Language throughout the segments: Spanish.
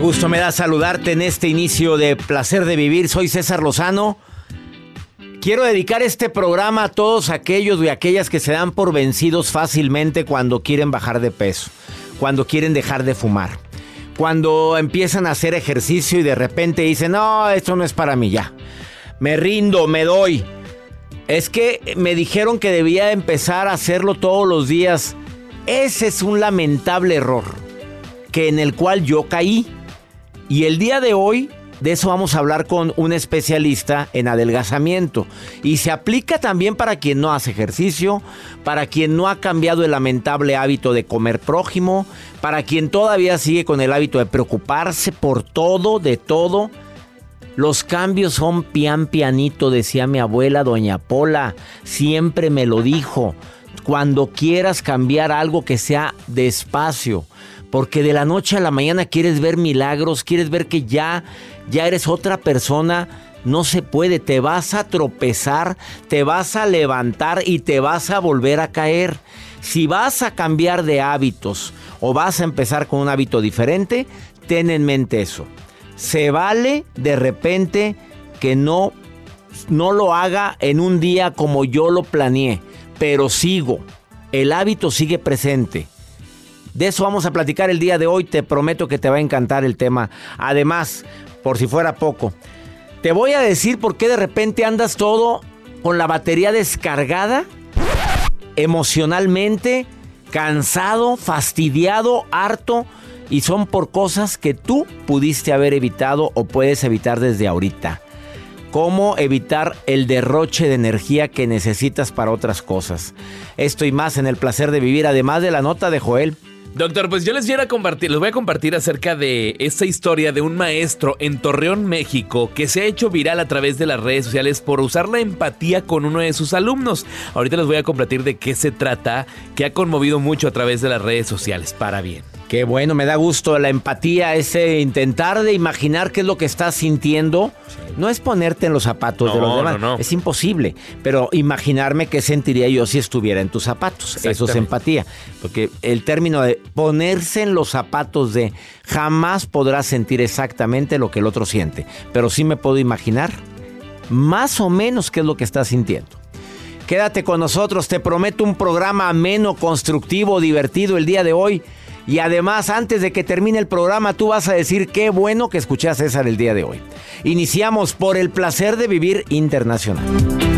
Gusto me da saludarte en este inicio de Placer de Vivir. Soy César Lozano. Quiero dedicar este programa a todos aquellos y aquellas que se dan por vencidos fácilmente cuando quieren bajar de peso, cuando quieren dejar de fumar, cuando empiezan a hacer ejercicio y de repente dicen, no, esto no es para mí ya. Me rindo, me doy. Es que me dijeron que debía empezar a hacerlo todos los días. Ese es un lamentable error que en el cual yo caí. Y el día de hoy de eso vamos a hablar con un especialista en adelgazamiento. Y se aplica también para quien no hace ejercicio, para quien no ha cambiado el lamentable hábito de comer prójimo, para quien todavía sigue con el hábito de preocuparse por todo, de todo. Los cambios son pian pianito, decía mi abuela doña Pola. Siempre me lo dijo. Cuando quieras cambiar algo que sea despacio. Porque de la noche a la mañana quieres ver milagros, quieres ver que ya, ya eres otra persona. No se puede, te vas a tropezar, te vas a levantar y te vas a volver a caer. Si vas a cambiar de hábitos o vas a empezar con un hábito diferente, ten en mente eso. Se vale de repente que no, no lo haga en un día como yo lo planeé, pero sigo. El hábito sigue presente. De eso vamos a platicar el día de hoy. Te prometo que te va a encantar el tema. Además, por si fuera poco, te voy a decir por qué de repente andas todo con la batería descargada, emocionalmente, cansado, fastidiado, harto. Y son por cosas que tú pudiste haber evitado o puedes evitar desde ahorita. Cómo evitar el derroche de energía que necesitas para otras cosas. Esto y más en el placer de vivir, además de la nota de Joel. Doctor, pues yo les quiero compartir, les voy a compartir acerca de esta historia de un maestro en Torreón, México, que se ha hecho viral a través de las redes sociales por usar la empatía con uno de sus alumnos. Ahorita les voy a compartir de qué se trata, que ha conmovido mucho a través de las redes sociales, para bien. Qué bueno, me da gusto la empatía, ese intentar de imaginar qué es lo que estás sintiendo. No es ponerte en los zapatos de los demás, no, no. es imposible. Pero imaginarme qué sentiría yo si estuviera en tus zapatos. Eso es empatía. Porque el término de ponerse en los zapatos de jamás podrás sentir exactamente lo que el otro siente. Pero sí me puedo imaginar más o menos qué es lo que estás sintiendo. Quédate con nosotros, te prometo un programa ameno, constructivo, divertido el día de hoy. Y además, antes de que termine el programa, tú vas a decir qué bueno que escuché a César el día de hoy. Iniciamos por el placer de vivir internacional.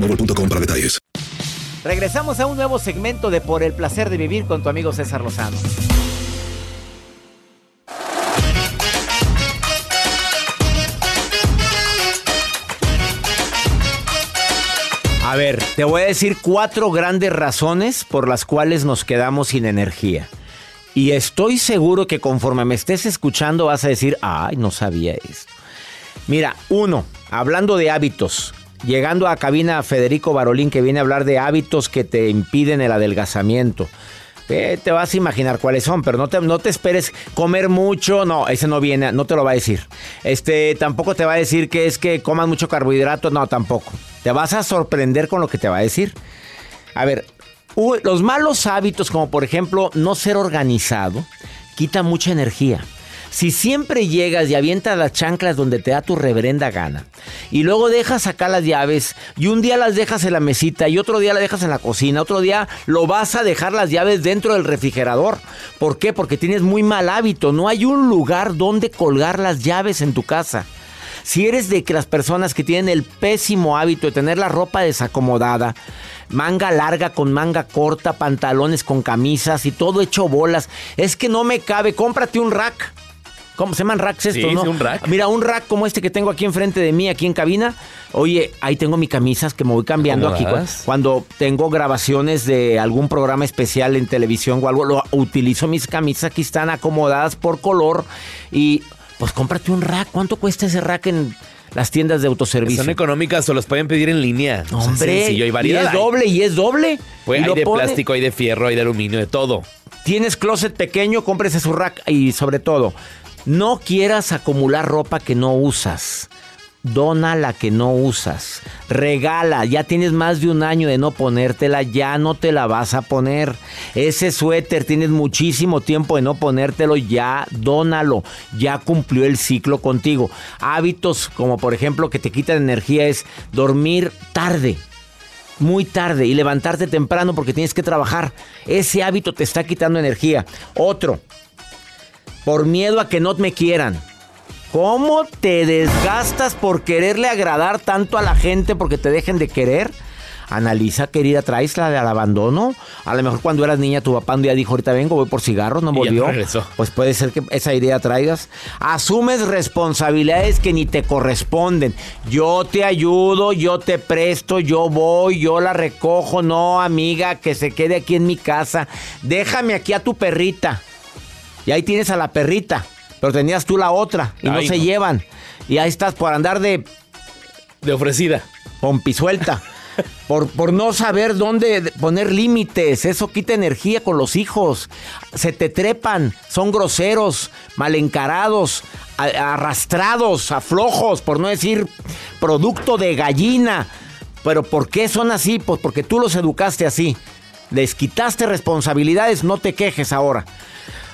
para detalles. Regresamos a un nuevo segmento de Por el placer de vivir con tu amigo César Lozano. A ver, te voy a decir cuatro grandes razones por las cuales nos quedamos sin energía. Y estoy seguro que conforme me estés escuchando vas a decir, ay, no sabía esto. Mira, uno, hablando de hábitos, llegando a cabina Federico Barolín que viene a hablar de hábitos que te impiden el adelgazamiento. Eh, te vas a imaginar cuáles son, pero no te, no te esperes comer mucho, no, ese no viene, no te lo va a decir. Este, tampoco te va a decir que es que comas mucho carbohidrato, no, tampoco. Te vas a sorprender con lo que te va a decir. A ver, los malos hábitos, como por ejemplo no ser organizado, quita mucha energía. Si siempre llegas y avientas las chanclas donde te da tu reverenda gana, y luego dejas acá las llaves, y un día las dejas en la mesita, y otro día las dejas en la cocina, otro día lo vas a dejar las llaves dentro del refrigerador. ¿Por qué? Porque tienes muy mal hábito. No hay un lugar donde colgar las llaves en tu casa. Si eres de que las personas que tienen el pésimo hábito de tener la ropa desacomodada, manga larga con manga corta, pantalones con camisas y todo hecho bolas, es que no me cabe, cómprate un rack. ¿Cómo se llaman racks estos, Sí, no? sí, un rack. Mira, un rack como este que tengo aquí enfrente de mí, aquí en cabina. Oye, ahí tengo mis camisas que me voy cambiando aquí. Cuando tengo grabaciones de algún programa especial en televisión o algo, lo, utilizo mis camisas. Aquí están acomodadas por color. Y pues cómprate un rack. ¿Cuánto cuesta ese rack en las tiendas de autoservicio? Son económicas o los pueden pedir en línea. O sea, Hombre, y es doble, y es doble. Pues Y hay de pone- plástico, hay de fierro, hay de aluminio, de todo. Tienes closet pequeño, cómprese su rack y sobre todo, no quieras acumular ropa que no usas. Dona la que no usas. Regala. Ya tienes más de un año de no ponértela. Ya no te la vas a poner. Ese suéter tienes muchísimo tiempo de no ponértelo. Ya dónalo. Ya cumplió el ciclo contigo. Hábitos como por ejemplo que te quitan energía es dormir tarde muy tarde y levantarte temprano porque tienes que trabajar. Ese hábito te está quitando energía. Otro, por miedo a que no me quieran. ¿Cómo te desgastas por quererle agradar tanto a la gente porque te dejen de querer? Analiza, querida, traes la del abandono. A lo mejor cuando eras niña tu papá un día dijo, ahorita vengo, voy por cigarros, no volvió. Pues puede ser que esa idea traigas. Asumes responsabilidades que ni te corresponden. Yo te ayudo, yo te presto, yo voy, yo la recojo. No, amiga, que se quede aquí en mi casa. Déjame aquí a tu perrita. Y ahí tienes a la perrita. Pero tenías tú la otra y no se no. llevan. Y ahí estás por andar de De ofrecida. pompisuelta. Por, por no saber dónde poner límites. Eso quita energía con los hijos. Se te trepan. Son groseros, mal encarados, a- arrastrados, aflojos, por no decir producto de gallina. Pero ¿por qué son así? Pues porque tú los educaste así. Les quitaste responsabilidades, no te quejes ahora.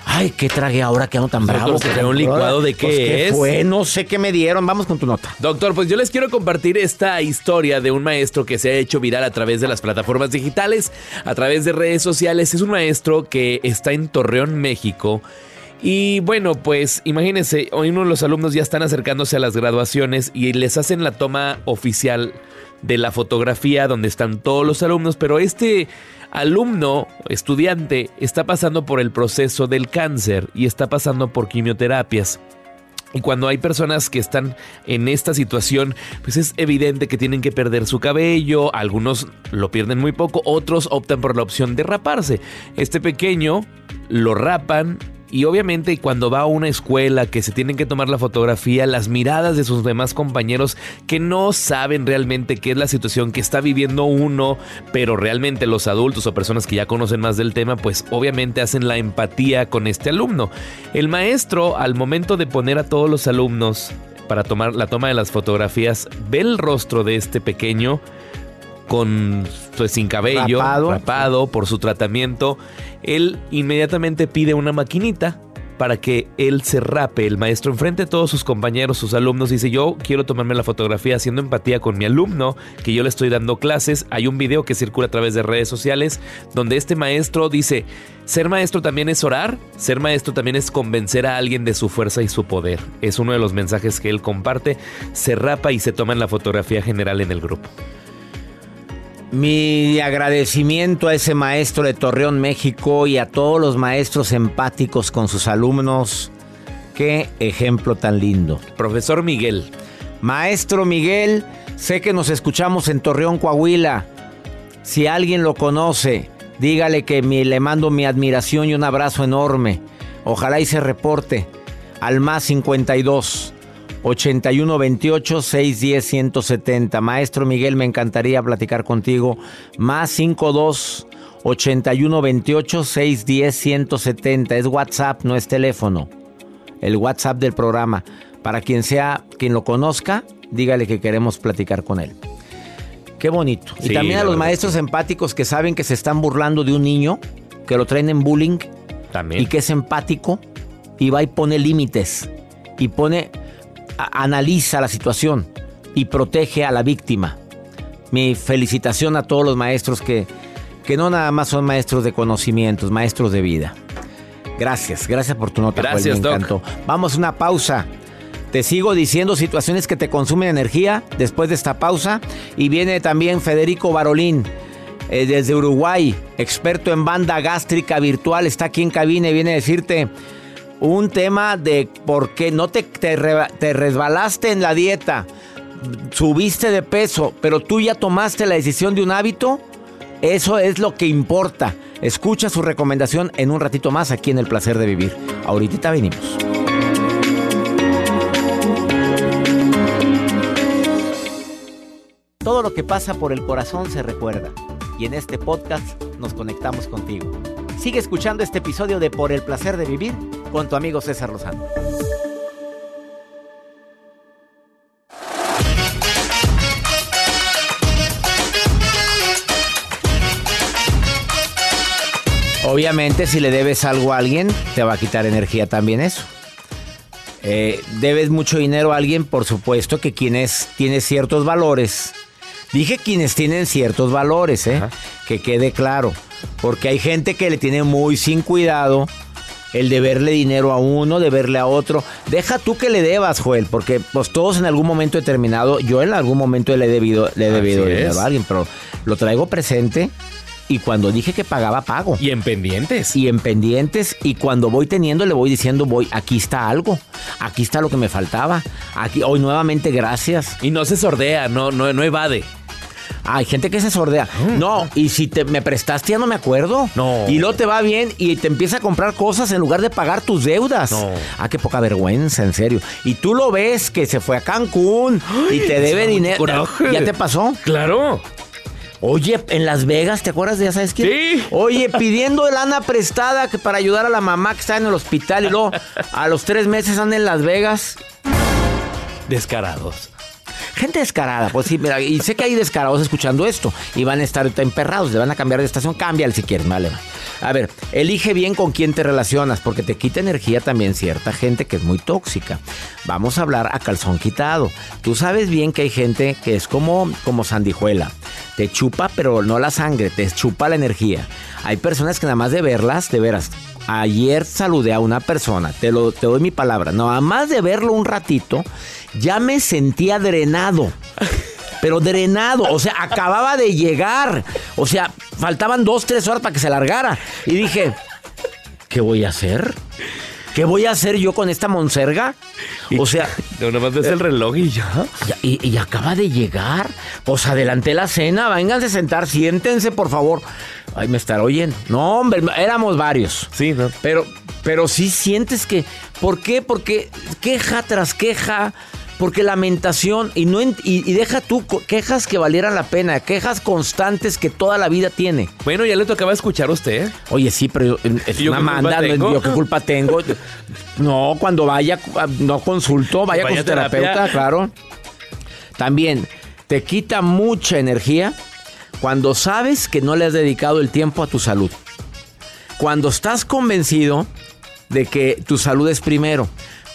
Ay, ¿qué tragué ahora que ando tan bravo? ¿se trae un licuado de qué Pues, ¿qué es? fue? No sé qué me dieron. Vamos con tu nota. Doctor, pues yo les quiero compartir esta historia de un maestro que se ha hecho viral a través de las plataformas digitales, a través de redes sociales. Es un maestro que está en Torreón, México. Y bueno, pues imagínense, hoy uno de los alumnos ya están acercándose a las graduaciones y les hacen la toma oficial de la fotografía donde están todos los alumnos, pero este alumno, estudiante, está pasando por el proceso del cáncer y está pasando por quimioterapias. Y cuando hay personas que están en esta situación, pues es evidente que tienen que perder su cabello, algunos lo pierden muy poco, otros optan por la opción de raparse. Este pequeño lo rapan y obviamente cuando va a una escuela que se tienen que tomar la fotografía, las miradas de sus demás compañeros que no saben realmente qué es la situación que está viviendo uno, pero realmente los adultos o personas que ya conocen más del tema, pues obviamente hacen la empatía con este alumno. El maestro al momento de poner a todos los alumnos para tomar la toma de las fotografías, ve el rostro de este pequeño con pues, sin cabello, Rapado. rapado por su tratamiento, él inmediatamente pide una maquinita para que él se rape. El maestro enfrente de todos sus compañeros, sus alumnos, dice yo quiero tomarme la fotografía haciendo empatía con mi alumno, que yo le estoy dando clases. Hay un video que circula a través de redes sociales donde este maestro dice, ser maestro también es orar, ser maestro también es convencer a alguien de su fuerza y su poder. Es uno de los mensajes que él comparte. Se rapa y se toma en la fotografía general en el grupo. Mi agradecimiento a ese maestro de Torreón, México y a todos los maestros empáticos con sus alumnos. Qué ejemplo tan lindo. Profesor Miguel. Maestro Miguel, sé que nos escuchamos en Torreón, Coahuila. Si alguien lo conoce, dígale que le mando mi admiración y un abrazo enorme. Ojalá y se reporte al más 52 81 28 610 170. Maestro Miguel, me encantaría platicar contigo. Más 52 81 28 610 170. Es WhatsApp, no es teléfono el WhatsApp del programa. Para quien sea, quien lo conozca, dígale que queremos platicar con él. Qué bonito. y también a los maestros empáticos que saben que se están burlando de un niño, que lo traen en bullying También. y que es empático y va y pone límites y pone, analiza la situación y protege a la víctima. Mi felicitación a todos los maestros que, que no nada más son maestros de conocimientos, maestros de vida. Gracias, gracias por tu nota. Joel, Gracias, me Doc. encantó. Vamos a una pausa. Te sigo diciendo situaciones que te consumen energía después de esta pausa. Y viene también Federico Barolín, eh, desde Uruguay, experto en banda gástrica virtual. Está aquí en cabina y viene a decirte un tema de por qué no te, te, re- te resbalaste en la dieta, subiste de peso, pero tú ya tomaste la decisión de un hábito. Eso es lo que importa. Escucha su recomendación en un ratito más aquí en El Placer de Vivir. Ahorita venimos. Todo lo que pasa por el corazón se recuerda. Y en este podcast nos conectamos contigo. Sigue escuchando este episodio de Por el Placer de Vivir con tu amigo César Lozano. Obviamente, si le debes algo a alguien, te va a quitar energía también eso. Eh, debes mucho dinero a alguien, por supuesto que quienes tiene ciertos valores. Dije quienes tienen ciertos valores, ¿eh? Que quede claro. Porque hay gente que le tiene muy sin cuidado el deberle dinero a uno, deberle a otro. Deja tú que le debas, Joel, porque pues todos en algún momento determinado, yo en algún momento le he debido, le he debido dinero a alguien, pero lo traigo presente y cuando dije que pagaba, pago Y en pendientes. y en pendientes y cuando voy teniendo le voy diciendo voy aquí está algo aquí está lo que me faltaba aquí hoy nuevamente gracias Y no se sordea, no, no, no evade. Hay gente que se sordea no y si te me prestaste ya no me acuerdo No. y luego te va bien y te empieza a comprar cosas en lugar de pagar tus deudas No. ah qué poca vergüenza en serio y tú lo ves que se fue a Cancún y te debe dinero coraje. ya te pasó Claro. Oye, en Las Vegas, ¿te acuerdas de ya sabes quién? Sí. Oye, pidiendo lana prestada que para ayudar a la mamá que está en el hospital y luego a los tres meses anda en Las Vegas. Descarados. Gente descarada, pues sí, mira, y sé que hay descarados escuchando esto y van a estar emperrados, le van a cambiar de estación, cámbiale si quieres, vale. va. A ver, elige bien con quién te relacionas, porque te quita energía también cierta gente que es muy tóxica. Vamos a hablar a calzón quitado. Tú sabes bien que hay gente que es como, como sandijuela. Te chupa, pero no la sangre, te chupa la energía. Hay personas que nada más de verlas, de veras. Ayer saludé a una persona, te, lo, te doy mi palabra, nada más de verlo un ratito, ya me sentía drenado. Pero drenado, o sea, acababa de llegar. O sea, faltaban dos, tres horas para que se largara. Y dije, ¿qué voy a hacer? ¿Qué voy a hacer yo con esta monserga? O sea, No, nomás ves el reloj y ya. ya- y, y acaba de llegar. Pues adelanté la cena. Vénganse a sentar, siéntense, por favor. Ay, me estará oyendo. No, hombre, éramos varios. Sí, ¿no? Pero, pero sí sientes que. ¿Por qué? Porque queja tras queja. Porque lamentación. Y, no y, y deja tú quejas que valieran la pena. Quejas constantes que toda la vida tiene. Bueno, ya le tocaba escuchar a usted. Oye, sí, pero es ¿Yo una manda. no- qué culpa tengo? No, cuando vaya, no consulto, vaya, Vaya con su terapia. terapeuta, claro. También, te quita mucha energía cuando sabes que no le has dedicado el tiempo a tu salud. Cuando estás convencido de que tu salud es primero,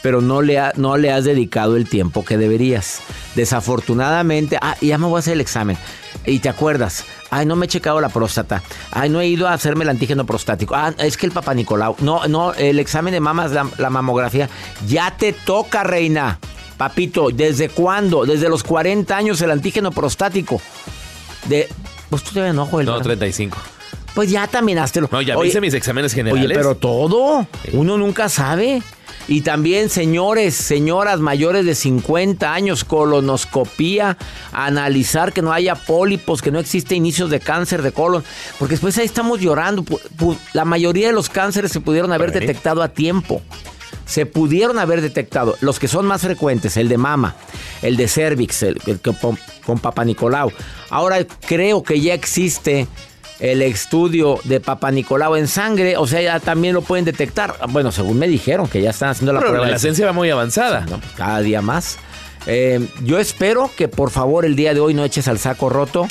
pero no le, ha- no le has dedicado el tiempo que deberías. Desafortunadamente, ah, ya me voy a hacer el examen. Y te acuerdas, ay, no me he checado la próstata. Ay, no he ido a hacerme el antígeno prostático. Ah, es que el papá Nicolau. No, no, el examen de mamas, la, la mamografía. Ya te toca, reina. Papito, ¿desde cuándo? Desde los 40 años el antígeno prostático. De, pues tú te no, Joel. No, ¿verdad? 35. Pues ya también háztelo. No, ya Oye, hice mis exámenes generales. Oye, pero todo. Uno nunca sabe. Y también, señores, señoras mayores de 50 años, colonoscopía, analizar que no haya pólipos, que no existe inicios de cáncer de colon. Porque después ahí estamos llorando. La mayoría de los cánceres se pudieron haber detectado a tiempo. Se pudieron haber detectado. Los que son más frecuentes, el de mama, el de cervix, el, con, con Papa Nicolau. Ahora creo que ya existe el estudio de Papa Nicolau en sangre, o sea, ya también lo pueden detectar. Bueno, según me dijeron que ya están haciendo la Pero prueba. la ciencia va muy avanzada. No, cada día más. Eh, yo espero que por favor el día de hoy no eches al saco roto,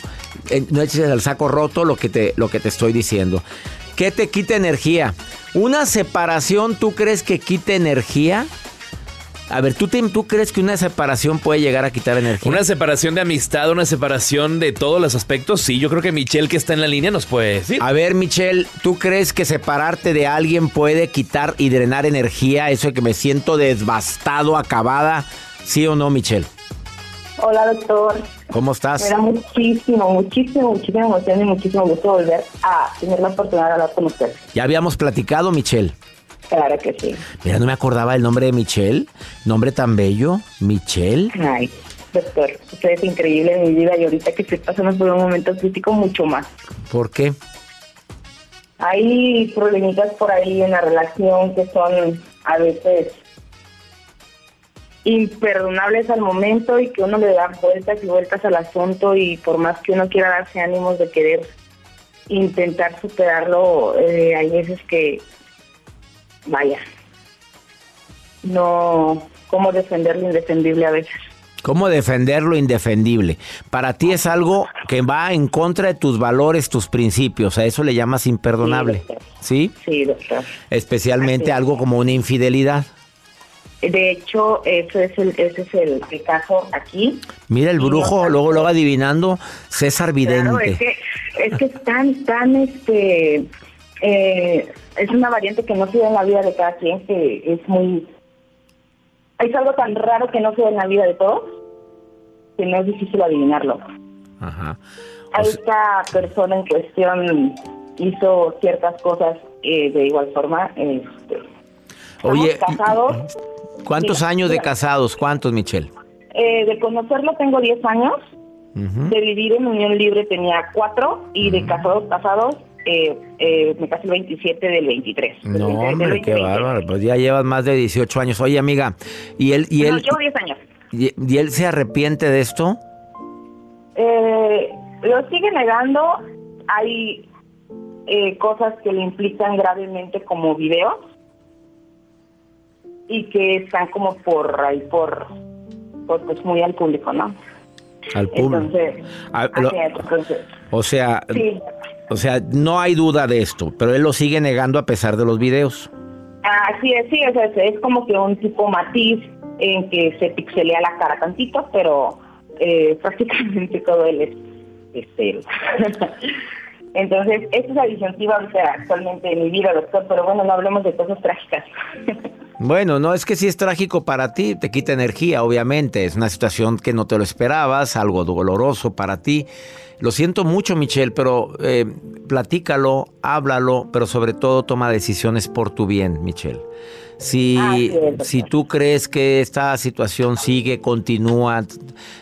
eh, no eches al saco roto lo que te, lo que te estoy diciendo. ¿Qué te quita energía? ¿Una separación tú crees que quite energía? A ver, ¿tú, te- ¿tú crees que una separación puede llegar a quitar energía? Una separación de amistad, una separación de todos los aspectos. Sí, yo creo que Michelle, que está en la línea, nos puede decir. A ver, Michelle, ¿tú crees que separarte de alguien puede quitar y drenar energía? Eso de que me siento devastado, acabada. ¿Sí o no, Michelle? Hola, doctor. ¿Cómo Me estás? da muchísimo, muchísimo, muchísima emoción y muchísimo gusto volver a tener la oportunidad de hablar con usted. Ya habíamos platicado, Michelle. Claro que sí. Mira, no me acordaba el nombre de Michelle. Nombre tan bello. Michelle. Ay, doctor, usted es increíble en mi vida y ahorita que estoy pasando por un momento crítico mucho más. ¿Por qué? Hay problemitas por ahí en la relación que son a veces imperdonables al momento y que uno le da vueltas y vueltas al asunto y por más que uno quiera darse ánimos de querer intentar superarlo, eh, hay veces que, vaya, no, cómo defender lo indefendible a veces. ¿Cómo defender lo indefendible? Para ti es algo que va en contra de tus valores, tus principios. A eso le llamas imperdonable. Sí, doctor. ¿Sí? Sí, doctor. Especialmente algo como una infidelidad. De hecho, eso es el, ese es el, el caso aquí. Mira el brujo, luego, luego adivinando, César Vidente. Claro, es que, es que es tan, tan, este, eh, es una variante que no se da en la vida de cada quien, que es muy, es algo tan raro que no se da en la vida de todos, que no es difícil adivinarlo. Ajá. A O sea- esta persona en cuestión hizo ciertas cosas eh, de igual forma. Este, Oye, casados. ¿cuántos Mira, años de mira. casados? ¿Cuántos, Michelle? Eh, de conocerlo tengo 10 años. De vivir en unión libre tenía 4 y de casados casados eh, eh, me casé el 27 del 23. del No, 23 del hombre, qué 20. bárbaro. Pues ya llevas más de 18 años. Oye, amiga, ¿y él, y No, él, llevo 10 años. y, y él se arrepiente de esto? Eh, lo sigue negando. Hay eh, cosas que le implican gravemente como videos y que están como por ahí, por, por pues muy al público, ¿no? Al público. Entonces, Ah, lo- entonces, o sea, sí. O sea, no hay duda de esto, pero él lo sigue negando a pesar de los videos. Así es, sí, o sea, es como que un tipo matiz en que se pixelea la cara tantito, pero eh, prácticamente todo él es, es él. Entonces, esa es la disyuntiva ahorita actualmente en mi vida, doctor, pero bueno, no hablemos de cosas trágicas. Bueno, no es que si es trágico para ti, te quita energía, obviamente. Es una situación que no te lo esperabas, algo doloroso para ti. Lo siento mucho, Michelle, pero eh, platícalo, háblalo, pero sobre todo toma decisiones por tu bien, Michelle. Si, Ah, sí, si tú crees que esta situación sigue, continúa,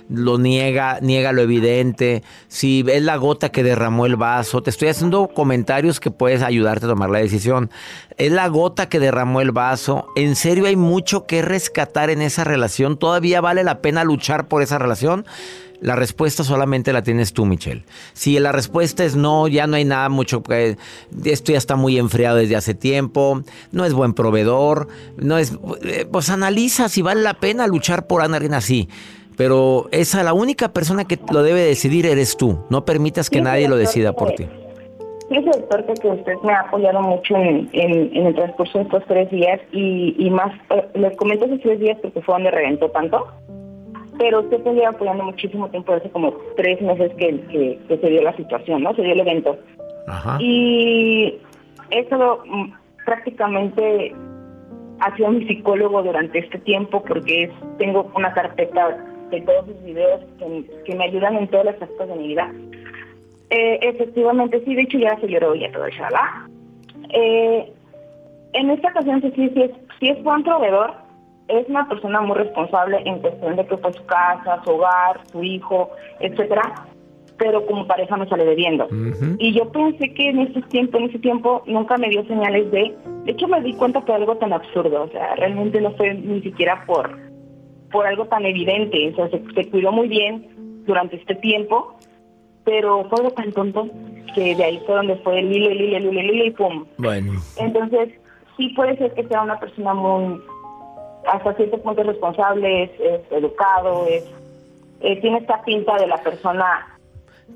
lo niega, niega lo evidente, si es la gota que derramó el vaso, te estoy haciendo comentarios que puedes ayudarte a tomar la decisión. Es la gota que derramó el vaso. En serio hay mucho que rescatar en esa relación. ¿Todavía vale la pena luchar por esa relación? La respuesta solamente la tienes tú, Michelle. Si la respuesta es no, ya no hay nada mucho que esto ya está muy enfriado desde hace tiempo, no es buen proveedor, no es eh, pues analiza si vale la pena luchar por alguien así. Pero esa la única persona que lo debe decidir eres tú. No permitas que Sí, nadie lo decida por ti. Fíjese, doctor, que que usted me ha apoyado mucho en, en, en el transcurso de estos tres días y, y más, eh, les comento esos tres días porque fue donde reventó tanto, pero usted me lleva apoyando muchísimo tiempo, hace como tres meses que, que, que se dio la situación, ¿no? Se dio el evento. Ajá. Y he estado mm, prácticamente ha sido mi psicólogo durante este tiempo porque es- tengo una carpeta de todos sus videos que, que me ayudan en todos los aspectos de mi vida. Eh, efectivamente, sí, de hecho ya se lloró ya todo eso, ¿verdad? Eh, en esta ocasión sí, sí, sí es, sí es buen proveedor, es una persona muy responsable en cuestión de que fue su casa, su hogar, su hijo, etcétera, pero como pareja me sale debiendo. Y yo pensé que en ese tiempo, en ese tiempo nunca me dio señales de, de hecho me di cuenta por algo tan absurdo, o sea, realmente no fue ni siquiera por por algo tan evidente, o sea, se, se cuidó muy bien durante este tiempo, pero fue algo tan tonto que de ahí fue donde fue el hilo, el hilo, el hilo, el hilo y pum. Bueno, Entonces, sí puede ser que sea una persona muy, hasta cierto punto responsable, es, es educado, es, eh, tiene esta pinta de la persona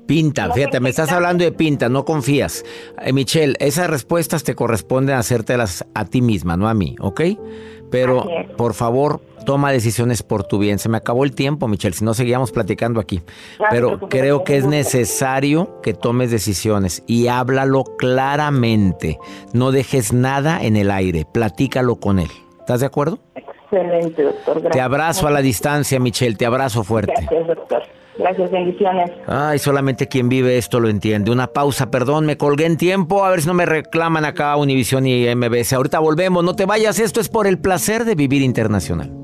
pinta, No fíjate, me estás hablando de pinta, no confías. Eh, Michelle, esas respuestas te corresponden hacértelas a ti misma, no a mí, ¿ok? Pero, es. por favor, toma decisiones por tu bien. Se me acabó el tiempo, Michelle, si no seguíamos platicando aquí. Pero creo que es necesario que tomes decisiones y háblalo claramente. No dejes nada en el aire, platícalo con él. ¿Estás de acuerdo? Excelente, doctor. Gracias. Te abrazo a la distancia, Michelle, te abrazo fuerte. Gracias, doctor. Gracias, bendiciones. Ay, solamente quien vive esto lo entiende. Una pausa, perdón, me colgué en tiempo. A ver si no me reclaman acá Univision y MBS. Ahorita volvemos, no te vayas. Esto es por el placer de vivir internacional.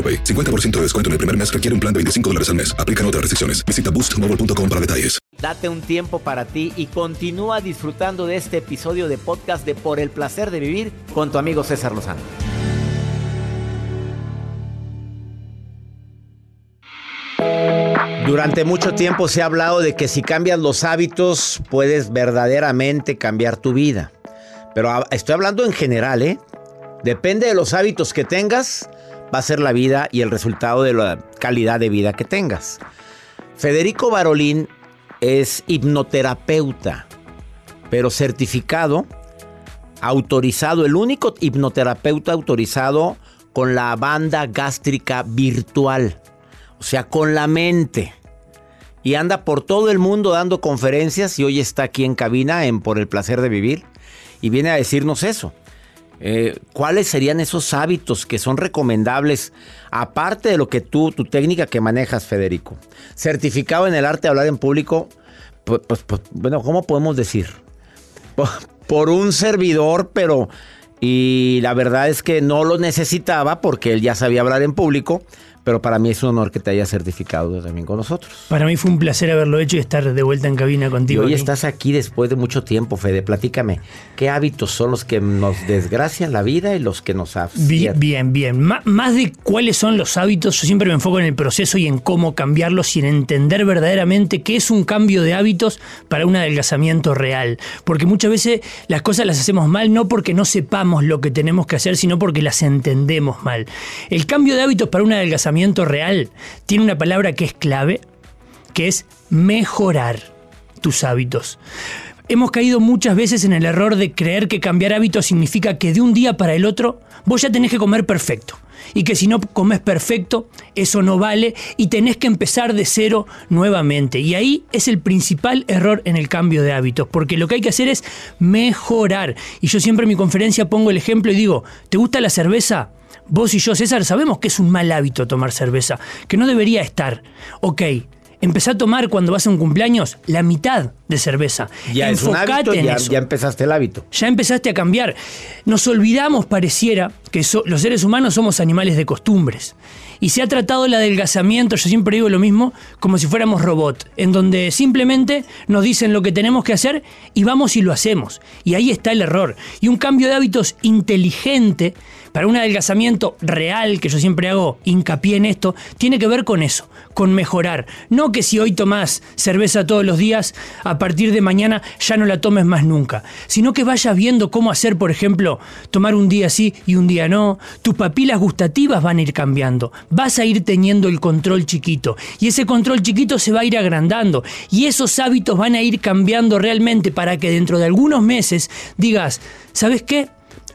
AroPay. 50% de descuento en el primer mes requiere un plan de 25 dólares al mes. Aplican otras restricciones. Visita boostmobile.com para detalles. Date un tiempo para ti y continúa disfrutando de este episodio de podcast de Por el placer de vivir con tu amigo César Lozano. Durante mucho tiempo se ha hablado de que si cambias los hábitos puedes verdaderamente cambiar tu vida. Pero estoy hablando en general, ¿eh? Depende de los hábitos que tengas, va a ser la vida y el resultado de la calidad de vida que tengas. Federico Barolín es hipnoterapeuta, pero certificado, autorizado, el único hipnoterapeuta autorizado con la banda gástrica virtual, o sea, con la mente. Y anda por todo el mundo dando conferencias y hoy está aquí en cabina en Por el Placer de Vivir y viene a decirnos eso. Eh, ¿Cuáles serían esos hábitos que son recomendables, aparte de lo que tú, tu técnica que manejas, Federico? Certificado en el arte de hablar en público, pues, pues, bueno, ¿cómo podemos decir? Por un servidor, pero... Y la verdad es que no lo necesitaba porque él ya sabía hablar en público, pero para mí es un honor que te hayas certificado también con nosotros. Para mí fue un placer haberlo hecho y estar de vuelta en cabina Y contigo. hoy aquí. estás aquí después de mucho tiempo, Fede. Platícame, ¿qué hábitos son los que nos desgracian la vida y los que nos aciertan? Bien, bien. Más de cuáles son los hábitos, yo siempre me enfoco en el proceso y en cómo cambiarlos y en entender verdaderamente qué es un cambio de hábitos para un adelgazamiento real. Porque muchas veces las cosas las hacemos mal no porque no sepamos lo que tenemos que hacer, sino porque las entendemos mal. El cambio de hábitos para un adelgazamiento real tiene una palabra que es clave, que es mejorar tus hábitos. Hemos caído muchas veces en el error de creer que cambiar hábitos significa que de un día para el otro vos ya tenés que comer perfecto. Y que si no comes perfecto, eso no vale y tenés que empezar de cero nuevamente. Y ahí es el principal error en el cambio de hábitos, porque lo que hay que hacer es mejorar. Y yo siempre en mi conferencia pongo el ejemplo y digo, ¿te gusta la cerveza? Vos y yo, César, sabemos que es un mal hábito tomar cerveza, que no debería estar. Ok, empezá a tomar cuando vas a un cumpleaños la mitad de cerveza. Ya es un Enfocate hábito, en ya, eso. ya empezaste el hábito. Ya empezaste a cambiar. Nos olvidamos, pareciera, que so- los seres humanos somos animales de costumbres. Y se ha tratado el adelgazamiento, yo siempre digo lo mismo, como si fuéramos robots, en donde simplemente nos dicen lo que tenemos que hacer y vamos y lo hacemos. Y ahí está el error. Y un cambio de hábitos inteligente para un adelgazamiento real, que yo siempre hago hincapié en esto, tiene que ver con eso, con mejorar. No que si hoy tomás cerveza todos los días, a partir de mañana ya no la tomes más nunca, sino que vayas viendo cómo hacer, por ejemplo, tomar un día sí y un día no. Tus papilas gustativas van a ir cambiando, vas a ir teniendo el control chiquito y ese control chiquito se va a ir agrandando y esos hábitos van a ir cambiando realmente para que dentro de algunos meses digas, ¿sabes qué?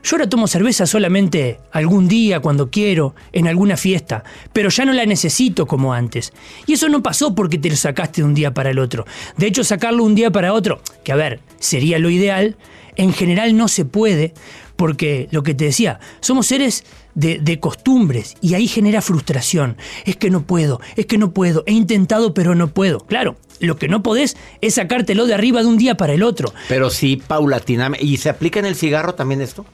Yo ahora tomo cerveza solamente algún día, cuando quiero, en alguna fiesta, pero ya no la necesito como antes. Y eso no pasó porque te lo sacaste de un día para el otro. De hecho, sacarlo un día para otro, que a ver, sería lo ideal, en general no se puede, porque lo que te decía, somos seres de, de costumbres y ahí genera frustración. Es que no puedo, es que no puedo, he intentado pero no puedo. Claro, lo que no podés es sacártelo de arriba de un día para el otro. Pero sí, paulatinamente. ¿Y se aplica en el cigarro también esto?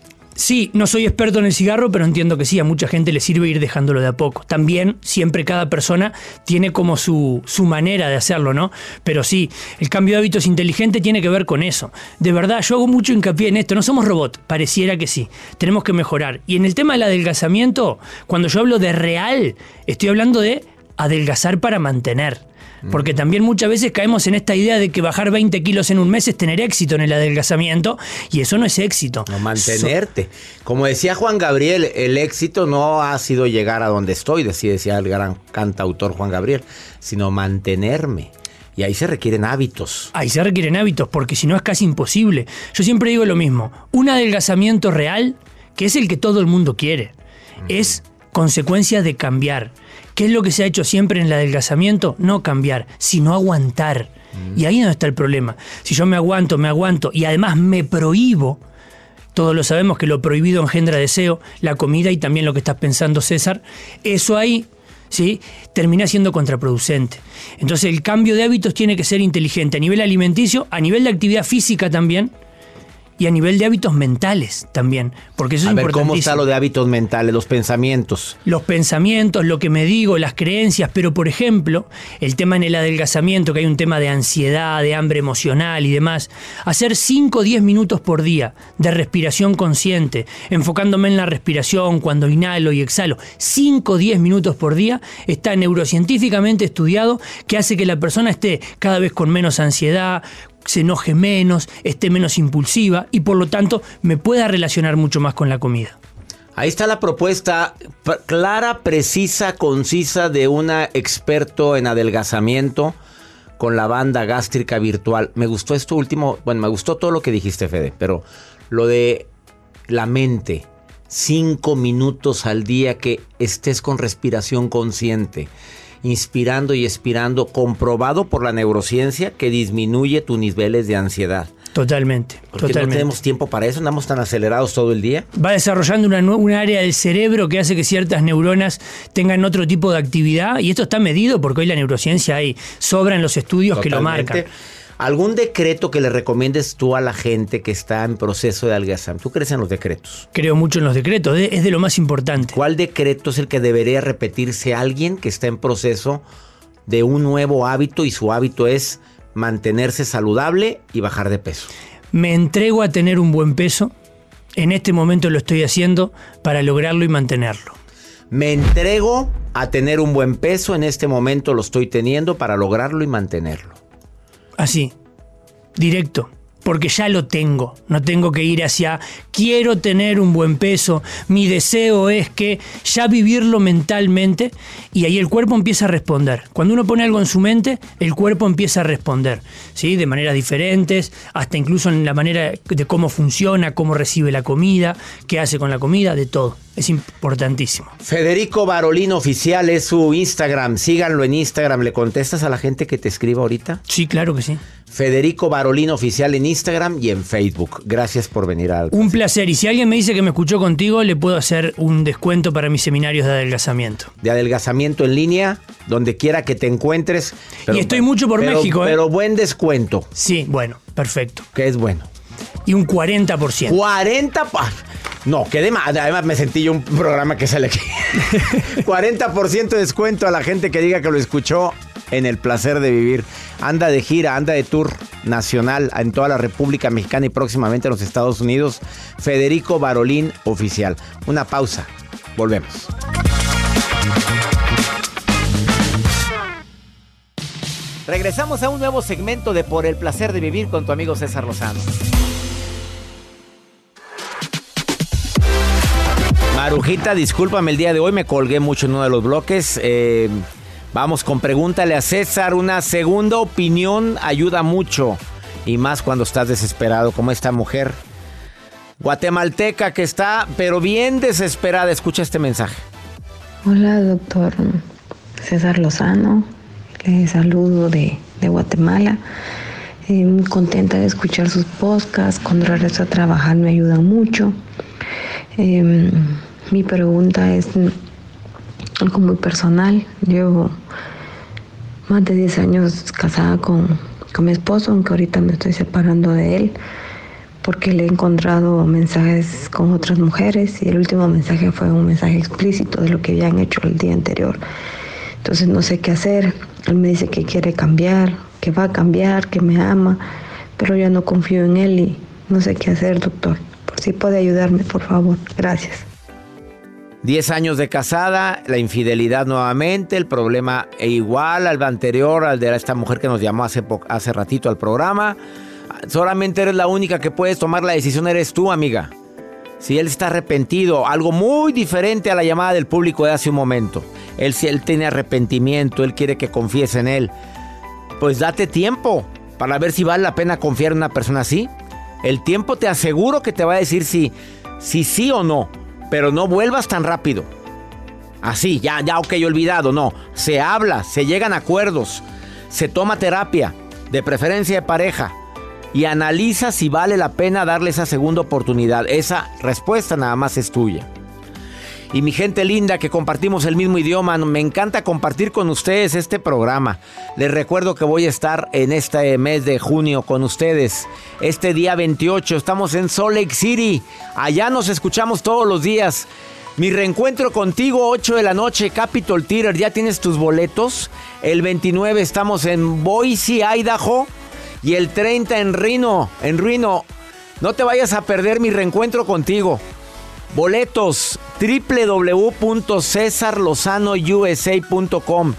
Sí, no soy experto en el cigarro, pero entiendo que sí, a mucha gente le sirve ir dejándolo de a poco. También, siempre cada persona tiene como su, su manera de hacerlo, ¿no? Pero sí, el cambio de hábitos inteligente tiene que ver con eso. De verdad, yo hago mucho hincapié en esto. No somos robots, pareciera que sí. Tenemos que mejorar. Y en el tema del adelgazamiento, cuando yo hablo de real, estoy hablando de adelgazar para mantener. Porque también muchas veces caemos en esta idea de que bajar 20 kilos en un mes es tener éxito en el adelgazamiento y eso no es éxito. No, mantenerte. Como decía Juan Gabriel, el éxito no ha sido llegar a donde estoy, decía, decía el gran cantautor Juan Gabriel, sino mantenerme. Y ahí se requieren hábitos. Ahí se requieren hábitos, porque si no es casi imposible. Yo siempre digo lo mismo, un adelgazamiento real, que es el que todo el mundo quiere, es consecuencia de cambiar. ¿Qué es lo que se ha hecho siempre en el adelgazamiento? No cambiar, sino aguantar. Y ahí no está el problema. Si yo me aguanto, me aguanto y además me prohíbo, todos lo sabemos que lo prohibido engendra deseo, la comida y también lo que estás pensando César, eso ahí ¿sí? termina siendo contraproducente. Entonces el cambio de hábitos tiene que ser inteligente a nivel alimenticio, a nivel de actividad física también y a nivel de hábitos mentales también, porque eso a es ver, ¿cómo está lo de hábitos mentales, los pensamientos? Los pensamientos, lo que me digo, las creencias, pero por ejemplo, el tema en el adelgazamiento, que hay un tema de ansiedad, de hambre emocional y demás, hacer 5 o 10 minutos por día de respiración consciente, enfocándome en la respiración cuando inhalo y exhalo, 5 o 10 minutos por día, está neurocientíficamente estudiado que hace que la persona esté cada vez con menos ansiedad, se enoje menos, esté menos impulsiva y por lo tanto me pueda relacionar mucho más con la comida. Ahí está la propuesta clara, precisa, concisa de una experto en adelgazamiento con la banda gástrica virtual. Me gustó esto último, bueno, me gustó todo lo que dijiste, Fede, pero lo de la mente, cinco minutos al día que estés con respiración consciente, inspirando y expirando, comprobado por la neurociencia que disminuye tus niveles de ansiedad. Totalmente, Porque no tenemos tiempo para eso, andamos tan acelerados todo el día. Va desarrollando una, un área del cerebro que hace que ciertas neuronas tengan otro tipo de actividad y esto está medido porque hoy la neurociencia hay, sobran los estudios que lo marcan. ¿Algún decreto que le recomiendes tú a la gente que está en proceso de adelgazamiento? ¿Tú crees en los decretos? Creo mucho en los decretos, de- es de lo más importante. ¿Cuál decreto es el que debería repetirse alguien que está en proceso de un nuevo hábito y su hábito es mantenerse saludable y bajar de peso? Me entrego a tener un buen peso. En este momento lo estoy haciendo para lograrlo y mantenerlo. Me entrego a tener un buen peso, en este momento lo estoy teniendo para lograrlo y mantenerlo. Así, directo, porque ya lo tengo. No tengo que ir hacia, quiero tener un buen peso, mi deseo es que ya vivirlo mentalmente y ahí el cuerpo empieza a responder. Cuando uno pone algo en su mente, el cuerpo empieza a responder, ¿sí? De maneras diferentes, hasta incluso en la manera de cómo funciona, cómo recibe la comida, qué hace con la comida, de todo. Es importantísimo. Federico Barolín Oficial es su Instagram. Síganlo en Instagram. ¿Le contestas a la gente que te escriba ahorita? Sí, claro que sí. Federico Barolín Oficial en Instagram y en Facebook. Gracias por venir al. Un placer. Y si alguien me dice que me escuchó contigo, le puedo hacer un descuento para mis seminarios de adelgazamiento. de adelgazamiento en línea, donde quiera que te encuentres. Y estoy mucho por pero- México, ¿eh? Pero buen descuento, Sí, bueno, perfecto. que es bueno. Y un 40%. 40. No, que de más. Además, me sentí yo un programa que sale aquí. 40% de descuento a la gente que diga que lo escuchó en el placer de vivir. Anda de gira, anda de tour nacional en toda la República Mexicana y próximamente en los Estados Unidos. Federico Barolín Oficial. Una pausa. Volvemos. Regresamos a un nuevo segmento de Por el placer de vivir con tu amigo César Lozano. Marujita, discúlpame el día de hoy, me colgué mucho en uno de los bloques. Eh, vamos con pregúntale a César. Una segunda opinión ayuda mucho. Y más cuando estás desesperado, como esta mujer guatemalteca que está, pero bien desesperada. Escucha este mensaje. Hola, doctor César Lozano. Le saludo de, Guatemala. Muy contenta de escuchar sus podcasts. Cuando regreso a trabajar me ayudan mucho. Eh, mi pregunta es algo muy personal. Llevo más de 10 años casada con, con mi esposo, aunque ahorita me estoy separando de él porque le he encontrado mensajes con otras mujeres y el último mensaje fue un mensaje explícito de lo que habían hecho el día anterior. Entonces no sé qué hacer. Él me dice que quiere cambiar, que va a cambiar, que me ama, pero yo no confío en él y no sé qué hacer, doctor. Por si puede ayudarme, por favor. Gracias. 10 años de casada, la infidelidad nuevamente, el problema e igual al anterior, al de esta mujer que nos llamó hace, hace ratito al programa. Solamente eres la única que puedes tomar la decisión, eres tú, amiga. Si él está arrepentido, algo muy diferente a la llamada del público de hace un momento. Él, si él tiene arrepentimiento, él quiere que confíes en él. Pues date tiempo para ver si vale la pena confiar en una persona así. El tiempo te aseguro que te va a decir si, si sí o no. Pero no vuelvas tan rápido. Así, ya, ya, ok, olvidado. No, se habla, se llegan acuerdos, se toma terapia, de preferencia de pareja, y analiza si vale la pena darle esa segunda oportunidad. Esa respuesta nada más es tuya. Y mi gente linda que compartimos el mismo idioma, me encanta compartir con ustedes este programa. Les recuerdo que voy a estar en este mes de junio con ustedes. Este día 28 estamos en Salt Lake City. Allá nos escuchamos todos los días. Mi reencuentro contigo, 8 de la noche, Capitol Theater. ¿Ya tienes tus boletos? El 29 estamos en Boise, Idaho. Y el 30 en Reno, en Reno. No te vayas a perder mi reencuentro contigo. Boletos www.cesarlozanousa.com.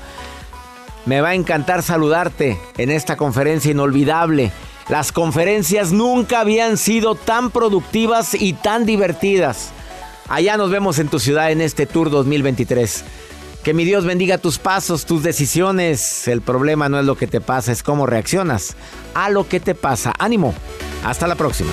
Me va a encantar saludarte en esta conferencia inolvidable. Las conferencias nunca habían sido tan productivas y tan divertidas. Allá nos vemos en tu ciudad en este Tour 2023. Que mi Dios bendiga tus pasos, tus decisiones. El problema no es lo que te pasa, es cómo reaccionas a lo que te pasa. Ánimo. Hasta la próxima.